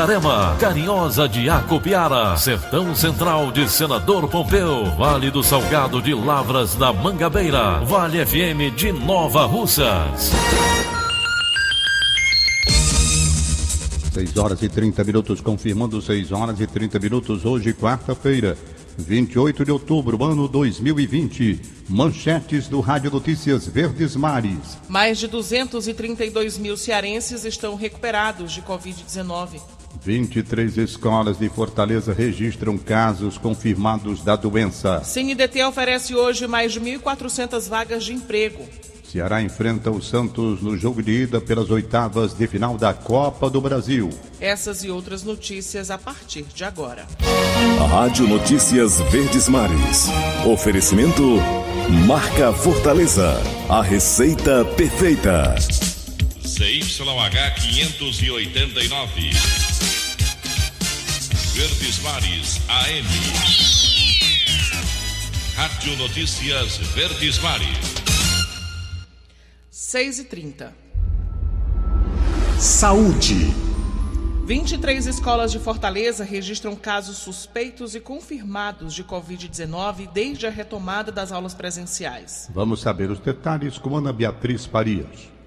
Itarema, Carinhosa de Acopiara, Sertão Central de Senador Pompeu, Vale do Salgado de Lavras da Mangabeira, Vale FM de Nova Russas. 6 horas e 30 minutos, confirmando 6 horas e 30 minutos, hoje, quarta-feira, 28 de outubro, ano 2020. Manchetes do Rádio Notícias Verdes Mares. Mais de 232 mil cearenses estão recuperados de Covid-19. 23 escolas de Fortaleza registram casos confirmados da doença. CNDT oferece hoje mais de 1.400 vagas de emprego. Ceará enfrenta o Santos no jogo de ida pelas oitavas de final da Copa do Brasil. Essas e outras notícias a partir de agora. Rádio Notícias Verdes Mares. Oferecimento Marca Fortaleza. A receita perfeita. CYH 589. Verdes Mares AM. Rádio Notícias Verdes Mares. 6 e 30 Saúde. 23 escolas de Fortaleza registram casos suspeitos e confirmados de Covid-19 desde a retomada das aulas presenciais. Vamos saber os detalhes com Ana Beatriz Farias.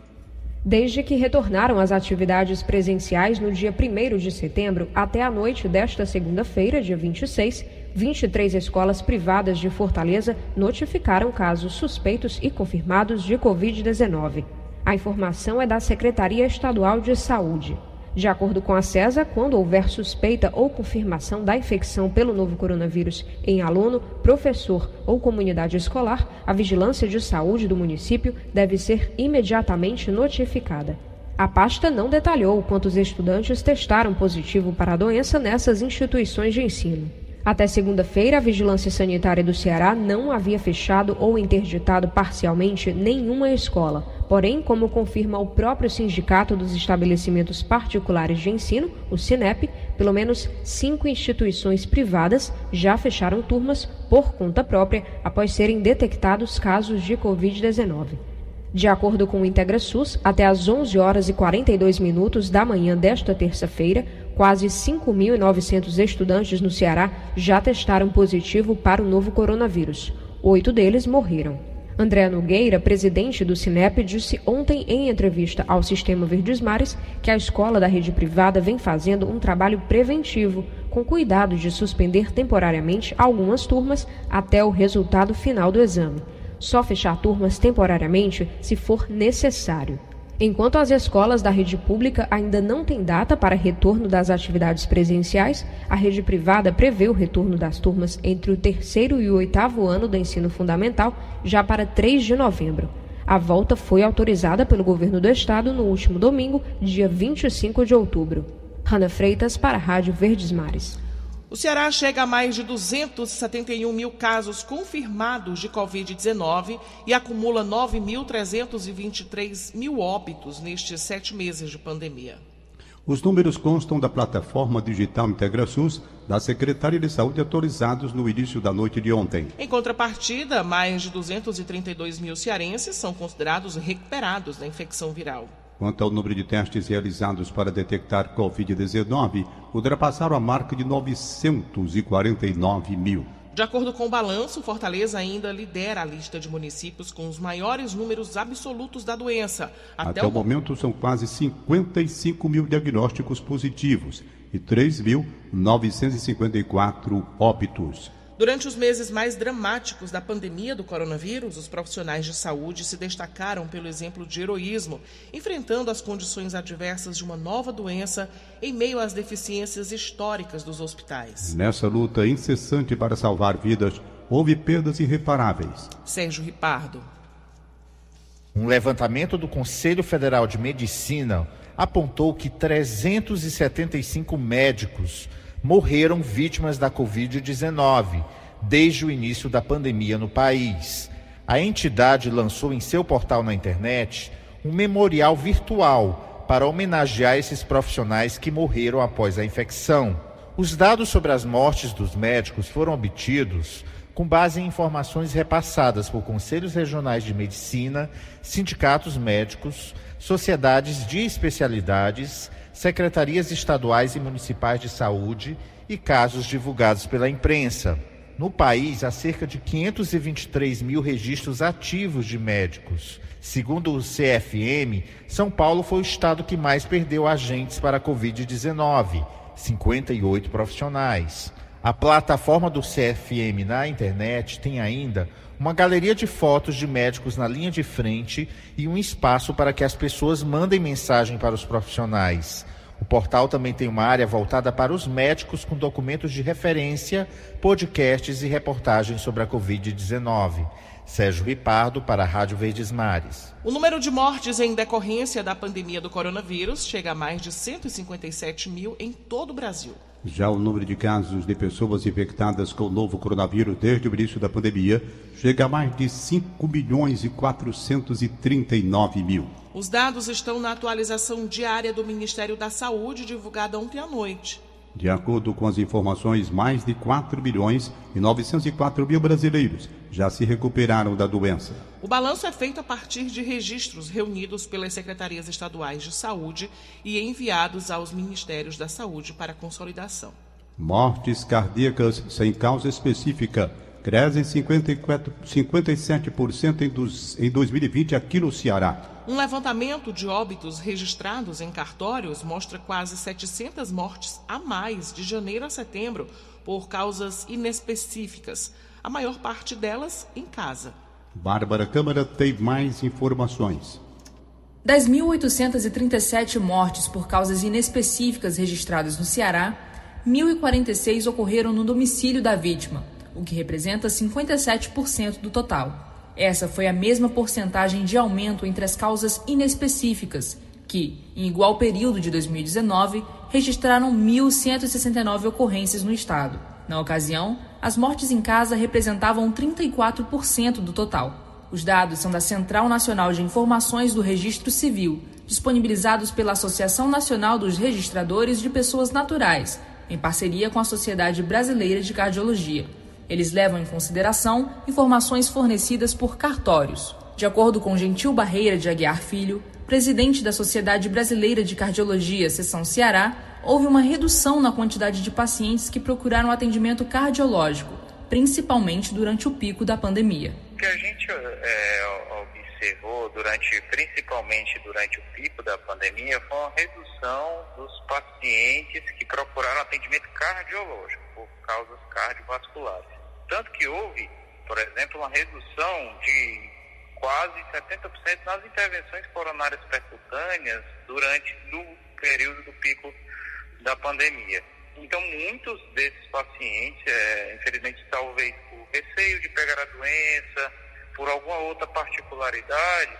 Desde que retornaram às atividades presenciais no dia 1 de setembro até a noite desta segunda-feira, dia 26, 23 escolas privadas de Fortaleza notificaram casos suspeitos e confirmados de Covid-19. A informação é da Secretaria Estadual de Saúde. De acordo com a CESA, quando houver suspeita ou confirmação da infecção pelo novo coronavírus em aluno, professor ou comunidade escolar, a vigilância de saúde do município deve ser imediatamente notificada. A pasta não detalhou quantos estudantes testaram positivo para a doença nessas instituições de ensino. Até segunda-feira, a Vigilância Sanitária do Ceará não havia fechado ou interditado parcialmente nenhuma escola. Porém, como confirma o próprio Sindicato dos Estabelecimentos Particulares de Ensino, o SINEP, pelo menos cinco instituições privadas já fecharam turmas por conta própria após serem detectados casos de Covid-19. De acordo com o IntegraSUS, até às 11 horas e 42 minutos da manhã desta terça-feira, quase 5.900 estudantes no Ceará já testaram positivo para o novo coronavírus. Oito deles morreram. André Nogueira, presidente do Cinep, disse ontem em entrevista ao Sistema Verdes Mares que a escola da rede privada vem fazendo um trabalho preventivo, com cuidado de suspender temporariamente algumas turmas até o resultado final do exame. Só fechar turmas temporariamente se for necessário. Enquanto as escolas da rede pública ainda não têm data para retorno das atividades presenciais, a rede privada prevê o retorno das turmas entre o terceiro e o oitavo ano do ensino fundamental já para 3 de novembro. A volta foi autorizada pelo governo do estado no último domingo, dia 25 de outubro. Rana Freitas para a Rádio Verdes Mares. O Ceará chega a mais de 271 mil casos confirmados de Covid-19 e acumula 9.323 mil óbitos nestes sete meses de pandemia. Os números constam da plataforma digital IntegraSUS da Secretaria de Saúde atualizados no início da noite de ontem. Em contrapartida, mais de 232 mil cearenses são considerados recuperados da infecção viral. Quanto ao número de testes realizados para detectar Covid-19, ultrapassaram a marca de 949 mil. De acordo com o balanço, Fortaleza ainda lidera a lista de municípios com os maiores números absolutos da doença. Até, Até o momento, são quase 55 mil diagnósticos positivos e 3.954 óbitos. Durante os meses mais dramáticos da pandemia do coronavírus, os profissionais de saúde se destacaram pelo exemplo de heroísmo, enfrentando as condições adversas de uma nova doença em meio às deficiências históricas dos hospitais. Nessa luta incessante para salvar vidas, houve perdas irreparáveis. Sérgio Ripardo. Um levantamento do Conselho Federal de Medicina apontou que 375 médicos morreram vítimas da Covid-19 desde o início da pandemia no país. A entidade lançou em seu portal na internet um memorial virtual para homenagear esses profissionais que morreram após a infecção. Os dados sobre as mortes dos médicos foram obtidos com base em informações repassadas por conselhos regionais de medicina, sindicatos médicos, sociedades de especialidades, secretarias estaduais e municipais de saúde e casos divulgados pela imprensa. No país, há cerca de 523 mil registros ativos de médicos. Segundo o CFM, São Paulo foi o estado que mais perdeu agentes para a Covid-19, 58 profissionais. A plataforma do CFM na internet tem ainda uma galeria de fotos de médicos na linha de frente e um espaço para que as pessoas mandem mensagem para os profissionais. O portal também tem uma área voltada para os médicos com documentos de referência, podcasts e reportagens sobre a Covid-19. Sérgio Ripardo, para a Rádio Verdes Mares. O número de mortes em decorrência da pandemia do coronavírus chega a mais de 157 mil em todo o Brasil. Já o número de casos de pessoas infectadas com o novo coronavírus desde o início da pandemia chega a mais de 5 milhões e 439 mil. Os dados estão na atualização diária do Ministério da Saúde, divulgada ontem à noite. De acordo com as informações, mais de 4 milhões e 904 mil brasileiros já se recuperaram da doença. O balanço é feito a partir de registros reunidos pelas secretarias estaduais de saúde e enviados aos ministérios da saúde para consolidação. Mortes cardíacas sem causa específica crescem 54, 57% em, dos, em 2020 aqui no Ceará. Um levantamento de óbitos registrados em cartórios mostra quase 700 mortes a mais de janeiro a setembro por causas inespecíficas, a maior parte delas em casa. Bárbara Câmara tem mais informações. Das 1.837 mortes por causas inespecíficas registradas no Ceará, 1.046 ocorreram no domicílio da vítima, o que representa 57% do total. Essa foi a mesma porcentagem de aumento entre as causas inespecíficas, que, em igual período de 2019, registraram 1.169 ocorrências no estado. Na ocasião, as mortes em casa representavam 34% do total. Os dados são da Central Nacional de Informações do Registro Civil, disponibilizados pela Associação Nacional dos Registradores de Pessoas Naturais, em parceria com a Sociedade Brasileira de Cardiologia. Eles levam em consideração informações fornecidas por cartórios. De acordo com Gentil Barreira de Aguiar Filho, presidente da Sociedade Brasileira de Cardiologia, Seção Ceará, houve uma redução na quantidade de pacientes que procuraram atendimento cardiológico, principalmente durante o pico da pandemia. O que a gente é, observou durante, principalmente durante o pico da pandemia, foi uma redução dos pacientes que procuraram atendimento cardiológico por causas cardiovasculares. Tanto que houve, por exemplo, uma redução de quase 70% nas intervenções coronárias percutâneas durante no período do pico da pandemia. Então, muitos desses pacientes, é, infelizmente, talvez por receio de pegar a doença, por alguma outra particularidade,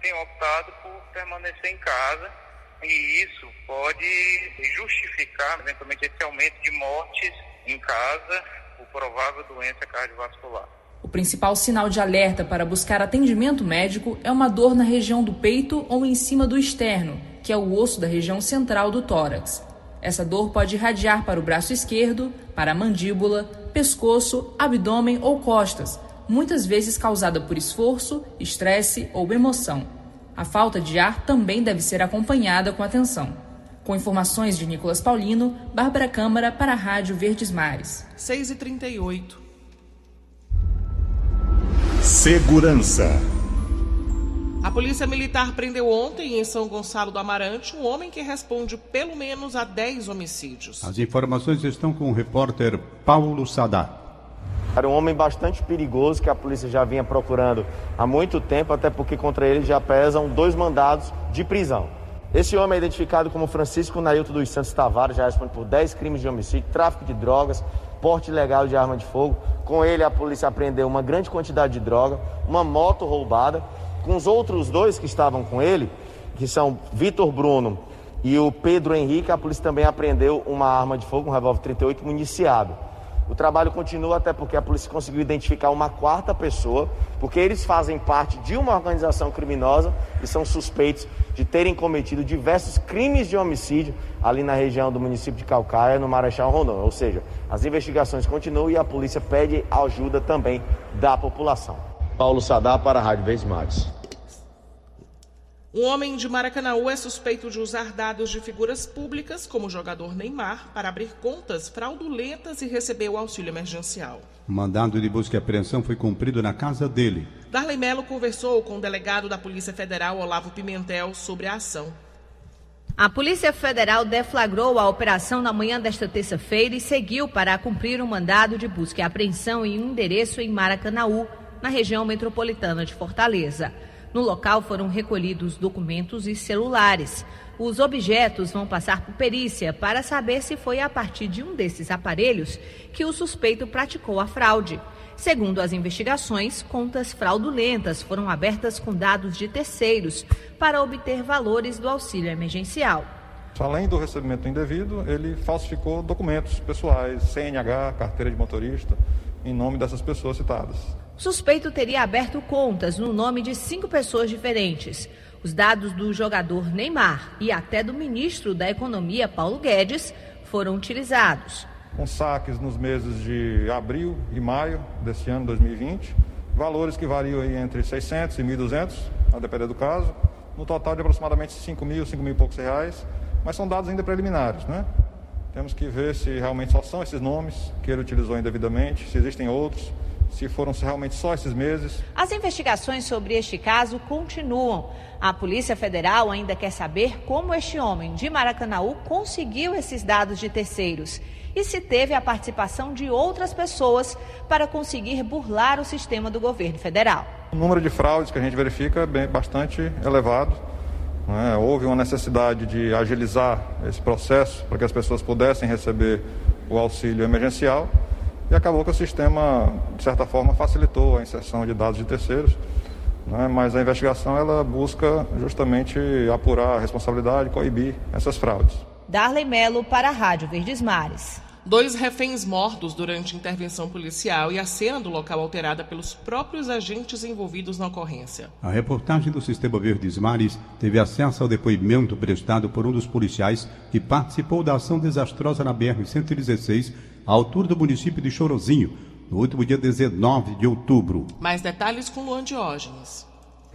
têm optado por permanecer em casa e isso pode justificar, eventualmente, esse aumento de mortes em casa por provável doença cardiovascular. O principal sinal de alerta para buscar atendimento médico é uma dor na região do peito ou em cima do externo, que é o osso da região central do tórax. Essa dor pode irradiar para o braço esquerdo, para a mandíbula, pescoço, abdômen ou costas, muitas vezes causada por esforço, estresse ou emoção. A falta de ar também deve ser acompanhada com atenção. Com informações de Nicolas Paulino, Bárbara Câmara para a Rádio Verdes Mares. 6 e 38 Segurança. A Polícia Militar prendeu ontem em São Gonçalo do Amarante um homem que responde pelo menos a 10 homicídios. As informações estão com o repórter Paulo Sadar. Era um homem bastante perigoso que a polícia já vinha procurando há muito tempo, até porque contra ele já pesam dois mandados de prisão. Esse homem é identificado como Francisco Nailton dos Santos Tavares, já responde por 10 crimes de homicídio, tráfico de drogas, porte ilegal de arma de fogo. Com ele, a polícia apreendeu uma grande quantidade de droga, uma moto roubada. Com os outros dois que estavam com ele, que são Vitor Bruno e o Pedro Henrique, a polícia também apreendeu uma arma de fogo, um revólver 38 municiado. O trabalho continua até porque a polícia conseguiu identificar uma quarta pessoa, porque eles fazem parte de uma organização criminosa e são suspeitos de terem cometido diversos crimes de homicídio ali na região do município de Calcaia, no Marechal Rondon. Ou seja, as investigações continuam e a polícia pede ajuda também da população. Paulo Sadar para a Rádio Vez Mares. Um homem de Maracanaú é suspeito de usar dados de figuras públicas, como o jogador Neymar, para abrir contas fraudulentas e receber o auxílio emergencial. O mandado de busca e apreensão foi cumprido na casa dele. Darley Melo conversou com o delegado da Polícia Federal, Olavo Pimentel, sobre a ação. A Polícia Federal deflagrou a operação na manhã desta terça-feira e seguiu para cumprir um mandado de busca e apreensão em um endereço em Maracanaú, na região metropolitana de Fortaleza. No local foram recolhidos documentos e celulares. Os objetos vão passar por perícia para saber se foi a partir de um desses aparelhos que o suspeito praticou a fraude. Segundo as investigações, contas fraudulentas foram abertas com dados de terceiros para obter valores do auxílio emergencial. Além do recebimento indevido, ele falsificou documentos pessoais, CNH, carteira de motorista, em nome dessas pessoas citadas. O suspeito teria aberto contas no nome de cinco pessoas diferentes. Os dados do jogador Neymar e até do ministro da Economia, Paulo Guedes, foram utilizados. Com saques nos meses de abril e maio desse ano 2020, valores que variam entre 600 e 1.200, a depender do caso, no total de aproximadamente 5 mil, 5 mil e poucos reais, mas são dados ainda preliminares, né? Temos que ver se realmente só são esses nomes que ele utilizou indevidamente, se existem outros, se foram realmente só esses meses. As investigações sobre este caso continuam. A Polícia Federal ainda quer saber como este homem de Maracanaú conseguiu esses dados de terceiros e se teve a participação de outras pessoas para conseguir burlar o sistema do governo federal. O número de fraudes que a gente verifica é bem, bastante elevado. É? Houve uma necessidade de agilizar esse processo para que as pessoas pudessem receber o auxílio emergencial e acabou que o sistema, de certa forma, facilitou a inserção de dados de terceiros. Né? Mas a investigação ela busca justamente apurar a responsabilidade, coibir essas fraudes. Darley Melo para a Rádio Verdes Mares. Dois reféns mortos durante intervenção policial e a cena do local alterada pelos próprios agentes envolvidos na ocorrência. A reportagem do Sistema Verdes Mares teve acesso ao depoimento prestado por um dos policiais que participou da ação desastrosa na BR-116, à altura do município de Chorozinho, no último dia 19 de outubro. Mais detalhes com Luan Diógenes.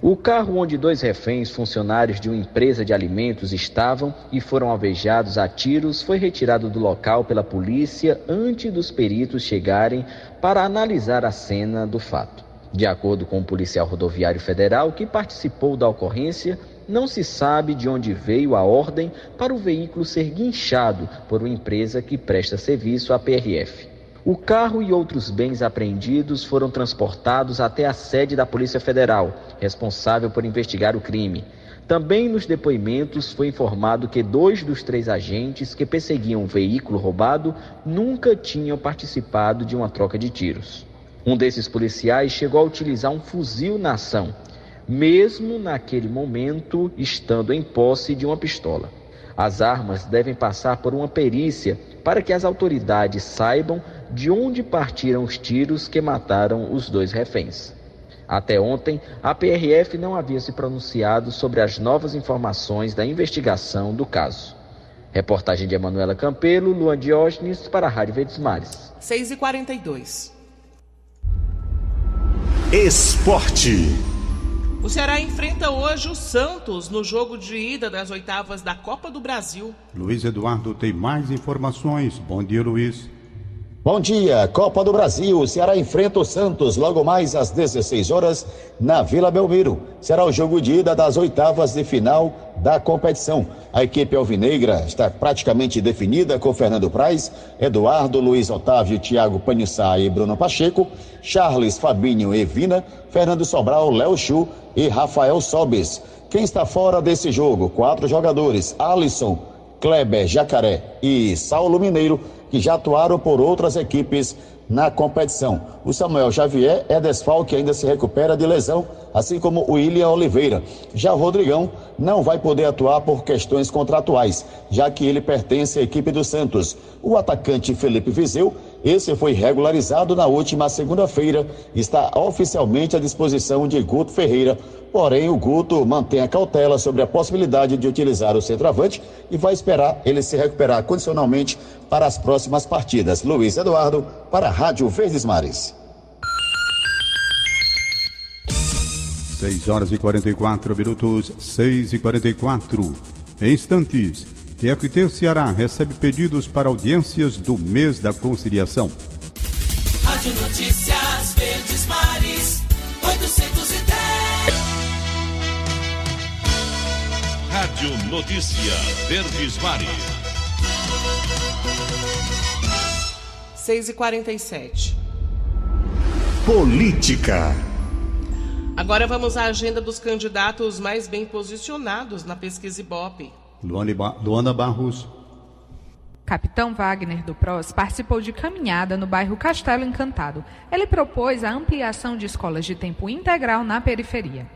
O carro onde dois reféns, funcionários de uma empresa de alimentos, estavam e foram alvejados a tiros foi retirado do local pela polícia antes dos peritos chegarem para analisar a cena do fato. De acordo com o policial rodoviário federal que participou da ocorrência, não se sabe de onde veio a ordem para o veículo ser guinchado por uma empresa que presta serviço à PRF. O carro e outros bens apreendidos foram transportados até a sede da Polícia Federal, responsável por investigar o crime. Também nos depoimentos foi informado que dois dos três agentes que perseguiam o veículo roubado nunca tinham participado de uma troca de tiros. Um desses policiais chegou a utilizar um fuzil na ação, mesmo naquele momento estando em posse de uma pistola. As armas devem passar por uma perícia para que as autoridades saibam de onde partiram os tiros que mataram os dois reféns. Até ontem, a PRF não havia se pronunciado sobre as novas informações da investigação do caso. Reportagem de Emanuela Campelo, Luan Diógenes, para a Rádio Verdes Mares. 6h42. Esporte. O Ceará enfrenta hoje o Santos no jogo de ida das oitavas da Copa do Brasil. Luiz Eduardo tem mais informações. Bom dia, Luiz. Bom dia, Copa do Brasil. O Ceará enfrenta o Santos logo mais às 16 horas na Vila Belmiro. Será o jogo de ida das oitavas de final da competição. A equipe alvinegra está praticamente definida com Fernando Praz, Eduardo, Luiz Otávio, Thiago Panissá e Bruno Pacheco, Charles, Fabinho e Vina, Fernando Sobral, Léo Chu e Rafael Sobes. Quem está fora desse jogo? Quatro jogadores: Alisson, Kleber Jacaré e Saulo Mineiro que já atuaram por outras equipes na competição. O Samuel Xavier é desfalque ainda se recupera de lesão, assim como o William Oliveira. Já Rodrigão não vai poder atuar por questões contratuais, já que ele pertence à equipe do Santos. O atacante Felipe Vizeu, esse foi regularizado na última segunda-feira, está oficialmente à disposição de Guto Ferreira Porém, o Guto mantém a cautela sobre a possibilidade de utilizar o centroavante e vai esperar ele se recuperar condicionalmente para as próximas partidas. Luiz Eduardo, para a Rádio Verdes Mares. 6 horas e 44 minutos, 6 e 44. Em instantes, TFT Ceará recebe pedidos para audiências do mês da conciliação. Rádio Notícias Verdes Mares, 810. Rádio Notícia Verdes Mares. 6 e 47 Política. Agora vamos à agenda dos candidatos mais bem posicionados na pesquisa Ibope. Luana Barros. Capitão Wagner do PROS participou de caminhada no bairro Castelo Encantado. Ele propôs a ampliação de escolas de tempo integral na periferia.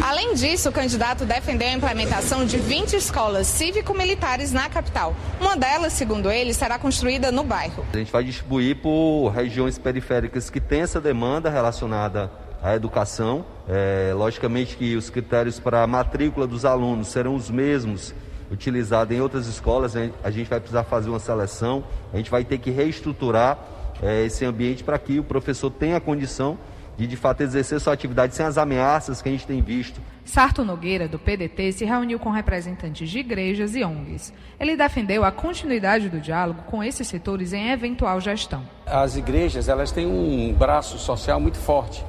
Além disso, o candidato defendeu a implementação de 20 escolas cívico-militares na capital. Uma delas, segundo ele, será construída no bairro. A gente vai distribuir por regiões periféricas que têm essa demanda relacionada à educação. É, logicamente que os critérios para a matrícula dos alunos serão os mesmos utilizados em outras escolas. A gente vai precisar fazer uma seleção, a gente vai ter que reestruturar é, esse ambiente para que o professor tenha condição de de fato exercer sua atividade sem as ameaças que a gente tem visto. Sarto Nogueira, do PDT, se reuniu com representantes de igrejas e ONGs. Ele defendeu a continuidade do diálogo com esses setores em eventual gestão. As igrejas elas têm um braço social muito forte.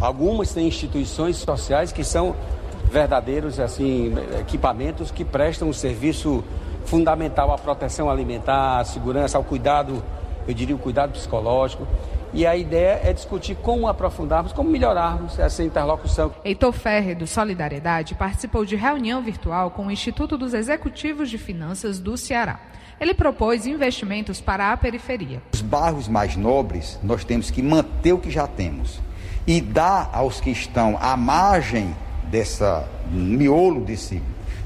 Algumas têm instituições sociais que são verdadeiros assim equipamentos que prestam um serviço fundamental à proteção alimentar, à segurança, ao cuidado, eu diria o cuidado psicológico. E a ideia é discutir como aprofundarmos, como melhorarmos essa interlocução. Heitor Ferre, do Solidariedade, participou de reunião virtual com o Instituto dos Executivos de Finanças do Ceará. Ele propôs investimentos para a periferia. Os bairros mais nobres, nós temos que manter o que já temos e dar aos que estão à margem dessa miolo desse,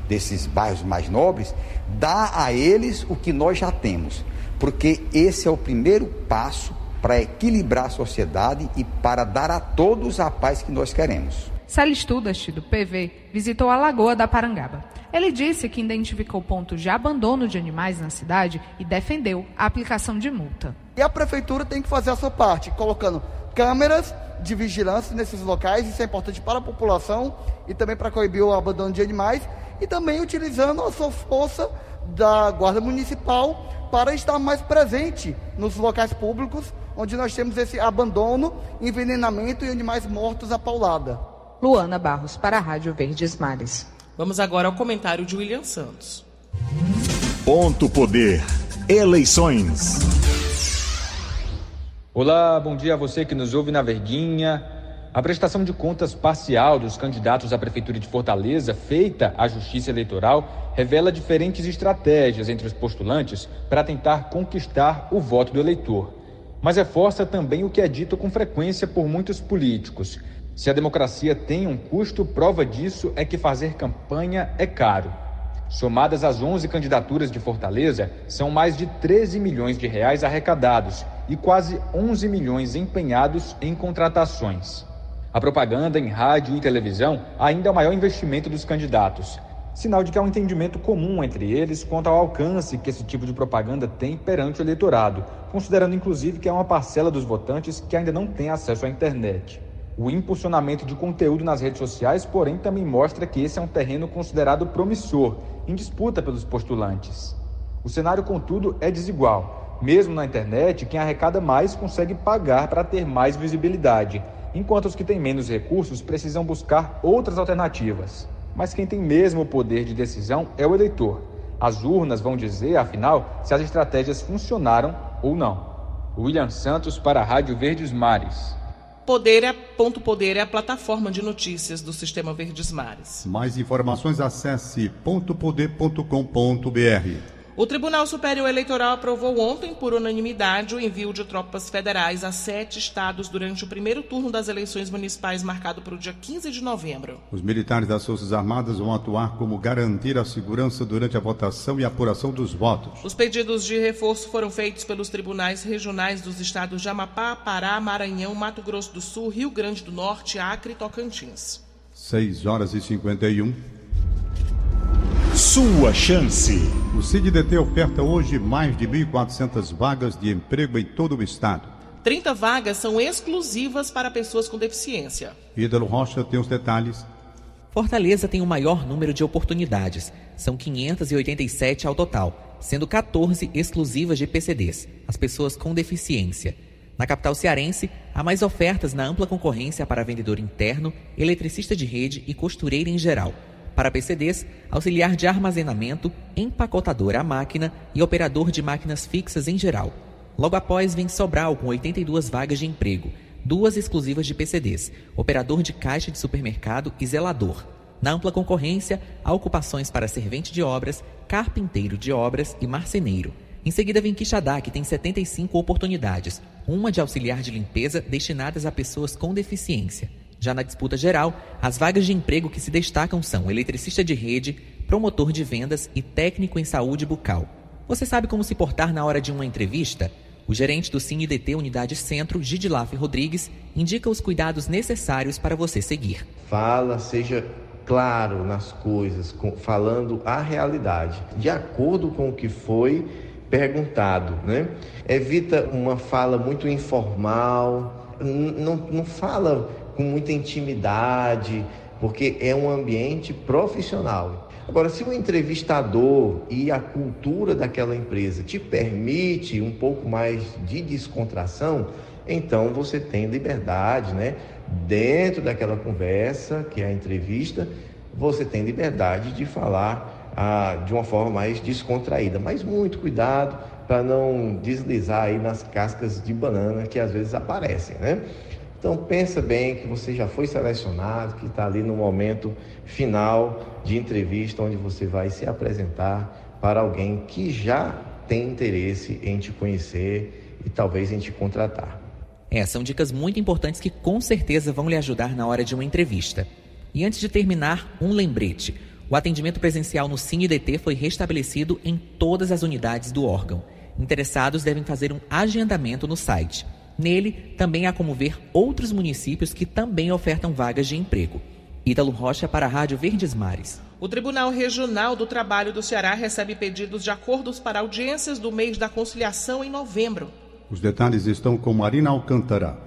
desses bairros mais nobres, dar a eles o que nós já temos, porque esse é o primeiro passo para equilibrar a sociedade e para dar a todos a paz que nós queremos. Célio Studast, do PV, visitou a Lagoa da Parangaba. Ele disse que identificou pontos de abandono de animais na cidade e defendeu a aplicação de multa. E a prefeitura tem que fazer a sua parte, colocando câmeras de vigilância nesses locais, isso é importante para a população e também para coibir o abandono de animais, e também utilizando a sua força da Guarda Municipal para estar mais presente nos locais públicos onde nós temos esse abandono, envenenamento e animais mortos à paulada. Luana Barros, para a Rádio Verdes Mares. Vamos agora ao comentário de William Santos. Ponto Poder. Eleições. Olá, bom dia a você que nos ouve na Verguinha. A prestação de contas parcial dos candidatos à Prefeitura de Fortaleza, feita à Justiça Eleitoral, revela diferentes estratégias entre os postulantes para tentar conquistar o voto do eleitor mas reforça também o que é dito com frequência por muitos políticos. Se a democracia tem um custo, prova disso é que fazer campanha é caro. Somadas as 11 candidaturas de Fortaleza, são mais de 13 milhões de reais arrecadados e quase 11 milhões empenhados em contratações. A propaganda em rádio e televisão ainda é o maior investimento dos candidatos sinal de que há um entendimento comum entre eles quanto ao alcance que esse tipo de propaganda tem perante o eleitorado, considerando inclusive que há uma parcela dos votantes que ainda não tem acesso à internet. O impulsionamento de conteúdo nas redes sociais, porém, também mostra que esse é um terreno considerado promissor, em disputa pelos postulantes. O cenário, contudo, é desigual. Mesmo na internet, quem arrecada mais consegue pagar para ter mais visibilidade, enquanto os que têm menos recursos precisam buscar outras alternativas. Mas quem tem mesmo o poder de decisão é o eleitor. As urnas vão dizer, afinal, se as estratégias funcionaram ou não. William Santos para a Rádio Verdes Mares. Poder é, ponto Poder é a plataforma de notícias do Sistema Verdes Mares. Mais informações acesse pontopoder.com.br. O Tribunal Superior Eleitoral aprovou ontem, por unanimidade, o envio de tropas federais a sete estados durante o primeiro turno das eleições municipais marcado para o dia 15 de novembro. Os militares das Forças Armadas vão atuar como garantir a segurança durante a votação e apuração dos votos. Os pedidos de reforço foram feitos pelos tribunais regionais dos estados de Amapá, Pará, Maranhão, Mato Grosso do Sul, Rio Grande do Norte, Acre e Tocantins. 6 horas e 51. Sua chance. O CIDDT oferta hoje mais de 1.400 vagas de emprego em todo o estado. 30 vagas são exclusivas para pessoas com deficiência. Ídalo Rocha tem os detalhes. Fortaleza tem o maior número de oportunidades. São 587 ao total, sendo 14 exclusivas de PCDs, as pessoas com deficiência. Na capital cearense, há mais ofertas na ampla concorrência para vendedor interno, eletricista de rede e costureira em geral. Para PCDs, auxiliar de armazenamento, empacotador à máquina e operador de máquinas fixas em geral. Logo após vem Sobral com 82 vagas de emprego, duas exclusivas de PCDs, operador de caixa de supermercado e zelador. Na ampla concorrência, há ocupações para servente de obras, carpinteiro de obras e marceneiro. Em seguida vem Quixadá, que tem 75 oportunidades, uma de auxiliar de limpeza destinadas a pessoas com deficiência. Já na disputa geral, as vagas de emprego que se destacam são eletricista de rede, promotor de vendas e técnico em saúde bucal. Você sabe como se portar na hora de uma entrevista? O gerente do CineDT Unidade Centro, Gidilaf Rodrigues, indica os cuidados necessários para você seguir. Fala, seja claro nas coisas, falando a realidade, de acordo com o que foi perguntado, né? Evita uma fala muito informal, não, não fala com muita intimidade, porque é um ambiente profissional. Agora, se o entrevistador e a cultura daquela empresa te permite um pouco mais de descontração, então você tem liberdade, né? Dentro daquela conversa, que é a entrevista, você tem liberdade de falar ah, de uma forma mais descontraída. Mas muito cuidado para não deslizar aí nas cascas de banana que às vezes aparecem, né? Então pensa bem que você já foi selecionado, que está ali no momento final de entrevista onde você vai se apresentar para alguém que já tem interesse em te conhecer e talvez em te contratar. É, são dicas muito importantes que com certeza vão lhe ajudar na hora de uma entrevista. E antes de terminar, um lembrete. O atendimento presencial no CineDT foi restabelecido em todas as unidades do órgão. Interessados devem fazer um agendamento no site Nele, também há como ver outros municípios que também ofertam vagas de emprego. Ítalo Rocha para a Rádio Verdes Mares. O Tribunal Regional do Trabalho do Ceará recebe pedidos de acordos para audiências do mês da conciliação em novembro. Os detalhes estão com Marina Alcântara.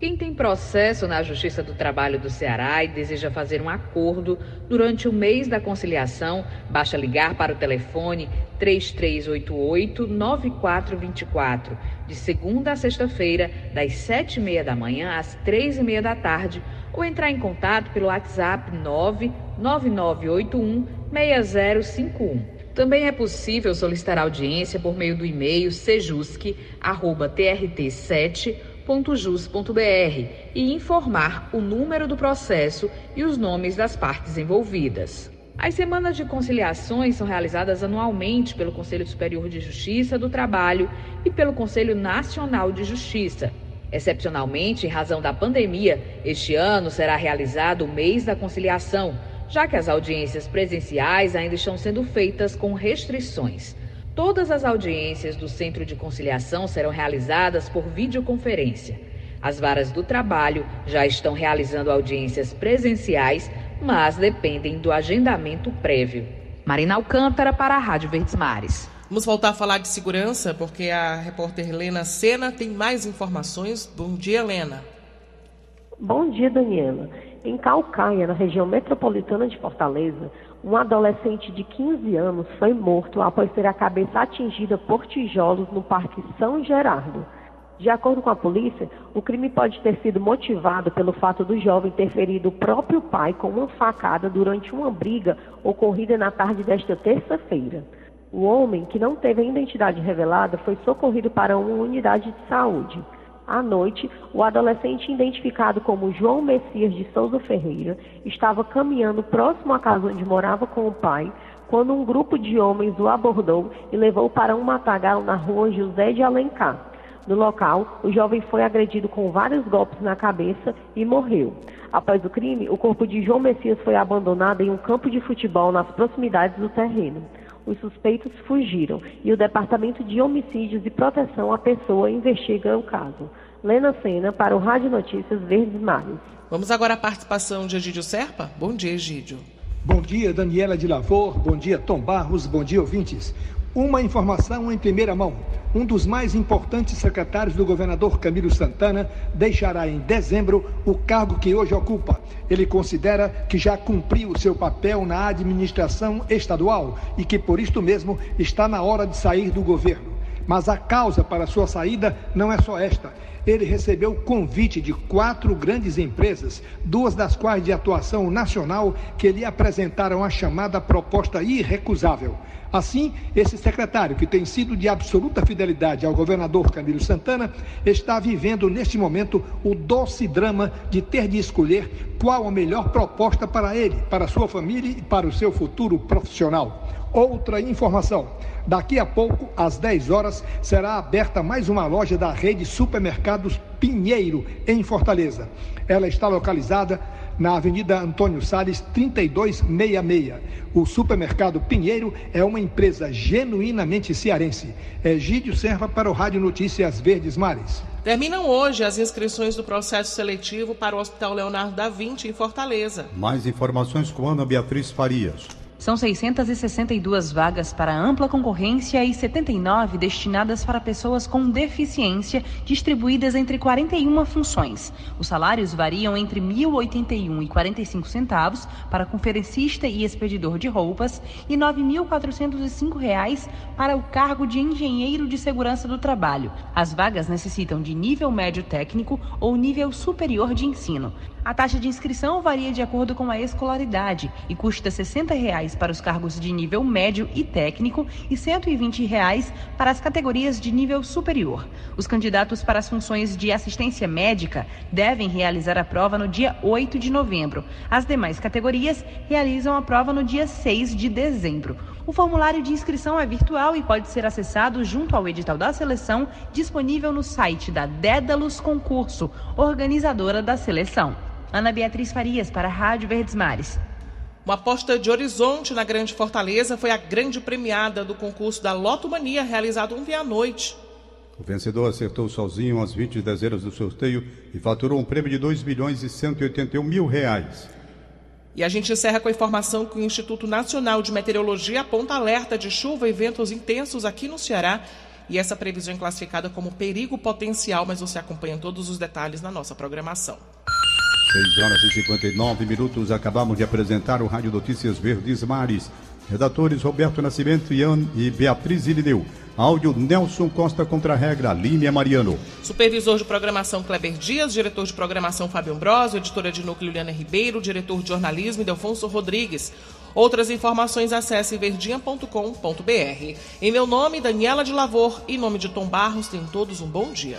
Quem tem processo na Justiça do Trabalho do Ceará e deseja fazer um acordo durante o mês da conciliação, basta ligar para o telefone 3388-9424, de segunda a sexta-feira, das sete e meia da manhã às três e meia da tarde, ou entrar em contato pelo WhatsApp 99981-6051. Também é possível solicitar audiência por meio do e-mail sejusc.trt7 www.jus.br e informar o número do processo e os nomes das partes envolvidas. As semanas de conciliações são realizadas anualmente pelo Conselho Superior de Justiça do Trabalho e pelo Conselho Nacional de Justiça. Excepcionalmente, em razão da pandemia, este ano será realizado o mês da conciliação, já que as audiências presenciais ainda estão sendo feitas com restrições. Todas as audiências do Centro de Conciliação serão realizadas por videoconferência. As varas do trabalho já estão realizando audiências presenciais, mas dependem do agendamento prévio. Marina Alcântara para a Rádio Verdes Mares. Vamos voltar a falar de segurança, porque a repórter Helena Sena tem mais informações. Bom dia, Helena. Bom dia, Daniela. Em Calcaia, na região metropolitana de Fortaleza, um adolescente de 15 anos foi morto após ter a cabeça atingida por tijolos no Parque São Gerardo. De acordo com a polícia, o crime pode ter sido motivado pelo fato do jovem ter ferido o próprio pai com uma facada durante uma briga ocorrida na tarde desta terça-feira. O homem, que não teve a identidade revelada, foi socorrido para uma unidade de saúde. À noite, o adolescente identificado como João Messias de Souza Ferreira estava caminhando próximo à casa onde morava com o pai, quando um grupo de homens o abordou e levou para um matagal na rua José de Alencar. No local, o jovem foi agredido com vários golpes na cabeça e morreu. Após o crime, o corpo de João Messias foi abandonado em um campo de futebol nas proximidades do terreno os suspeitos fugiram e o Departamento de Homicídios e Proteção à Pessoa investiga o caso. Lena Sena para o Rádio Notícias Verdes Mares. Vamos agora à participação de Egídio Serpa. Bom dia, Egídio. Bom dia, Daniela de Lavor. Bom dia, Tom Barros. Bom dia, ouvintes. Uma informação em primeira mão. Um dos mais importantes secretários do governador Camilo Santana deixará em dezembro o cargo que hoje ocupa. Ele considera que já cumpriu seu papel na administração estadual e que por isto mesmo está na hora de sair do governo. Mas a causa para sua saída não é só esta ele recebeu convite de quatro grandes empresas, duas das quais de atuação nacional, que lhe apresentaram a chamada proposta irrecusável. Assim, esse secretário, que tem sido de absoluta fidelidade ao governador Camilo Santana, está vivendo neste momento o doce drama de ter de escolher qual a melhor proposta para ele, para sua família e para o seu futuro profissional. Outra informação: daqui a pouco, às 10 horas, será aberta mais uma loja da rede Supermercados Pinheiro, em Fortaleza. Ela está localizada na Avenida Antônio Salles, 3266. O supermercado Pinheiro é uma empresa genuinamente cearense. Egídio serva para o Rádio Notícias Verdes Mares. Terminam hoje as inscrições do processo seletivo para o Hospital Leonardo da Vinci, em Fortaleza. Mais informações com Ana Beatriz Farias. São 662 vagas para ampla concorrência e 79 destinadas para pessoas com deficiência, distribuídas entre 41 funções. Os salários variam entre R$ 1.081 e 45 centavos para conferencista e expedidor de roupas e R$ 9.405 para o cargo de engenheiro de segurança do trabalho. As vagas necessitam de nível médio técnico ou nível superior de ensino. A taxa de inscrição varia de acordo com a escolaridade e custa 60 reais para os cargos de nível médio e técnico e 120 reais para as categorias de nível superior. Os candidatos para as funções de assistência médica devem realizar a prova no dia 8 de novembro. As demais categorias realizam a prova no dia 6 de dezembro. O formulário de inscrição é virtual e pode ser acessado junto ao edital da seleção, disponível no site da Dédalus Concurso, organizadora da seleção. Ana Beatriz Farias, para a Rádio Verdes Mares. Uma aposta de Horizonte na Grande Fortaleza foi a grande premiada do concurso da Loto Mania, realizado ontem à noite. O vencedor acertou sozinho as 20 dezenas do sorteio e faturou um prêmio de 2 milhões e 181 mil reais. E a gente encerra com a informação que o Instituto Nacional de Meteorologia aponta alerta de chuva e ventos intensos aqui no Ceará. E essa previsão é classificada como perigo potencial, mas você acompanha todos os detalhes na nossa programação. 6 horas e 59 minutos. Acabamos de apresentar o Rádio Notícias Verdes Mares. Redatores Roberto Nascimento Ian e Beatriz Irineu. Áudio Nelson Costa contra a regra, Línia Mariano. Supervisor de programação Kleber Dias, diretor de programação Fábio Ambrosio, editora de núcleo Liana Ribeiro, diretor de jornalismo Delfonso Rodrigues. Outras informações acesse verdinha.com.br. Em meu nome, Daniela de Lavor, em nome de Tom Barros, tenham todos um bom dia.